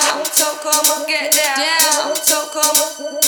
down. So come I get down. down. So come.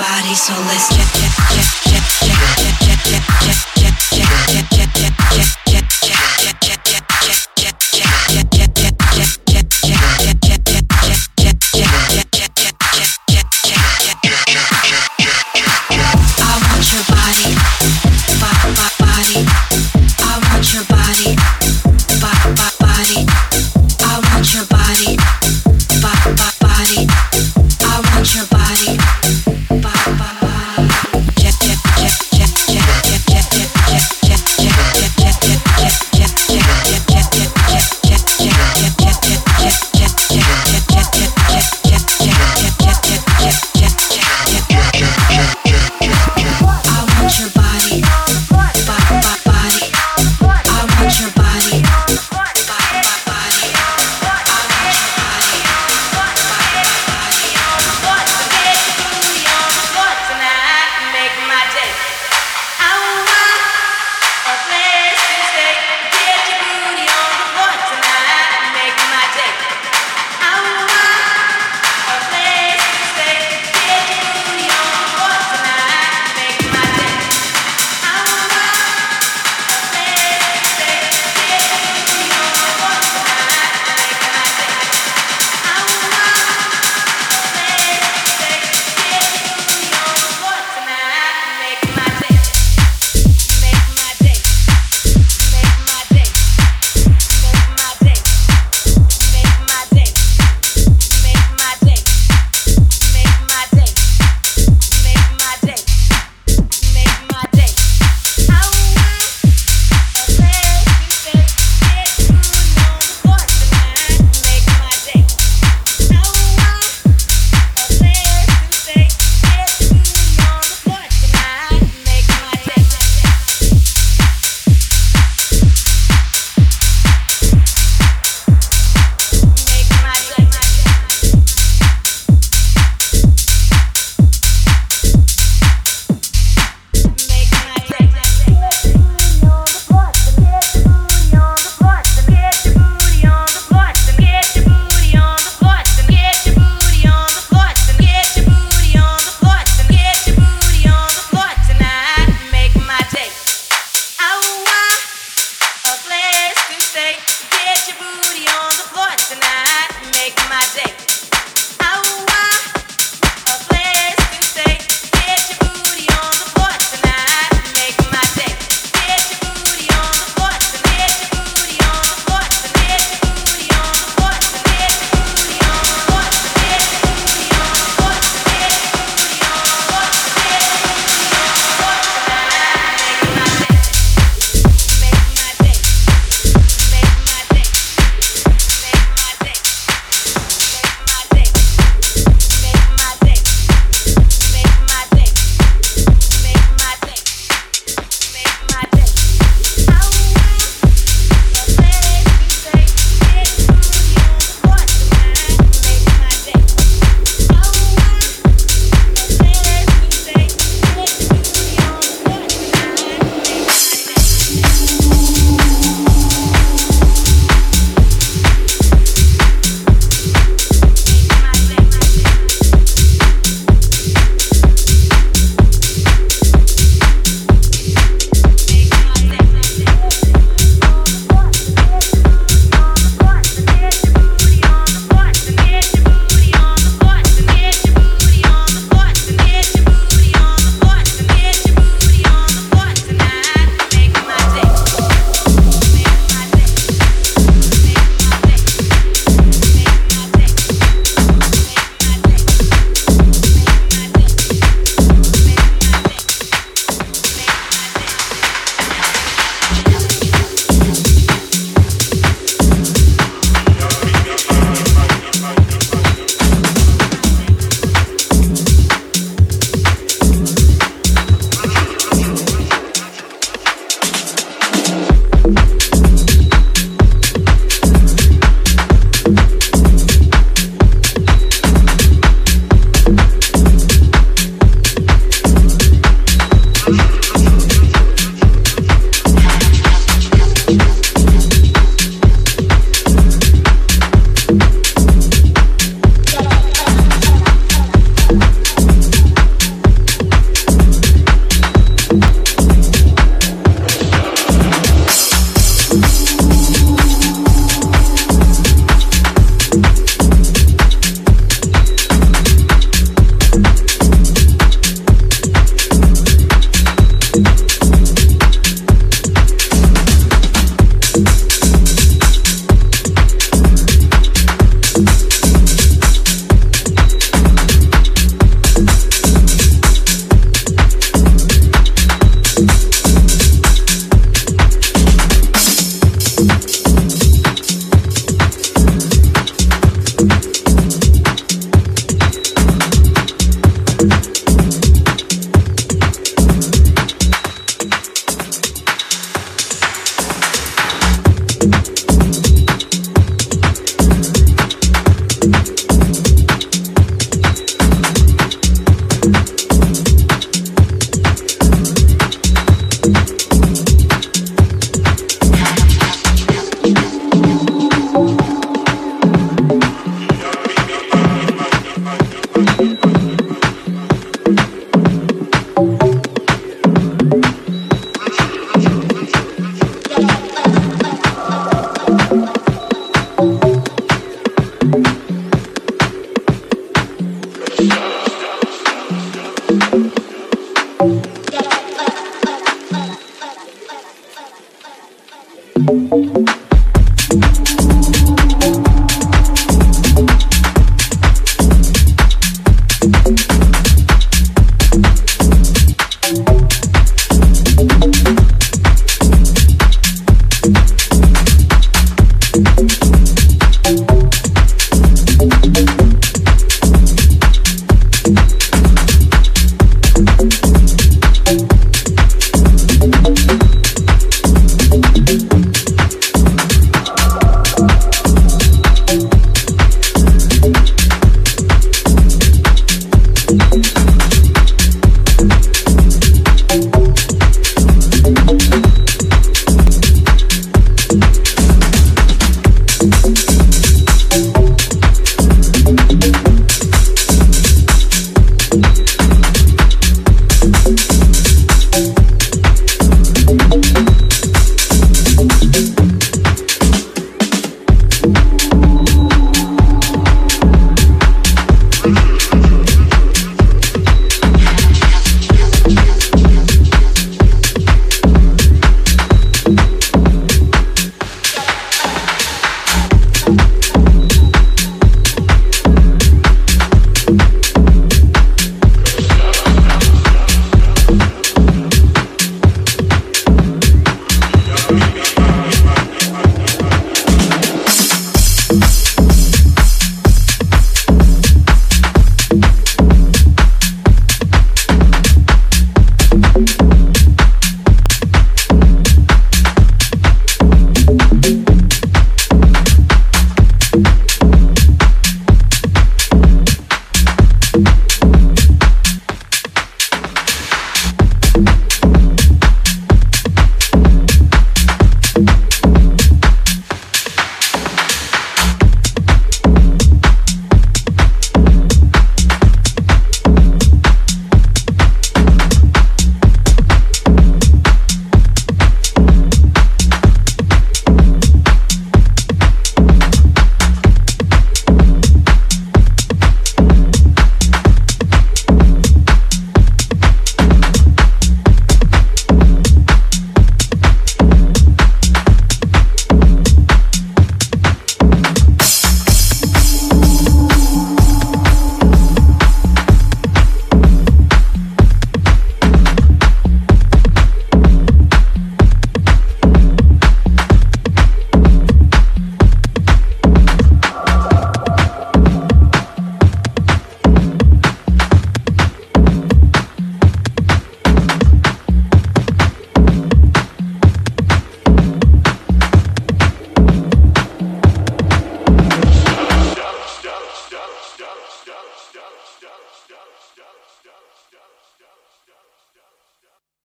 body, so let's check, check, check.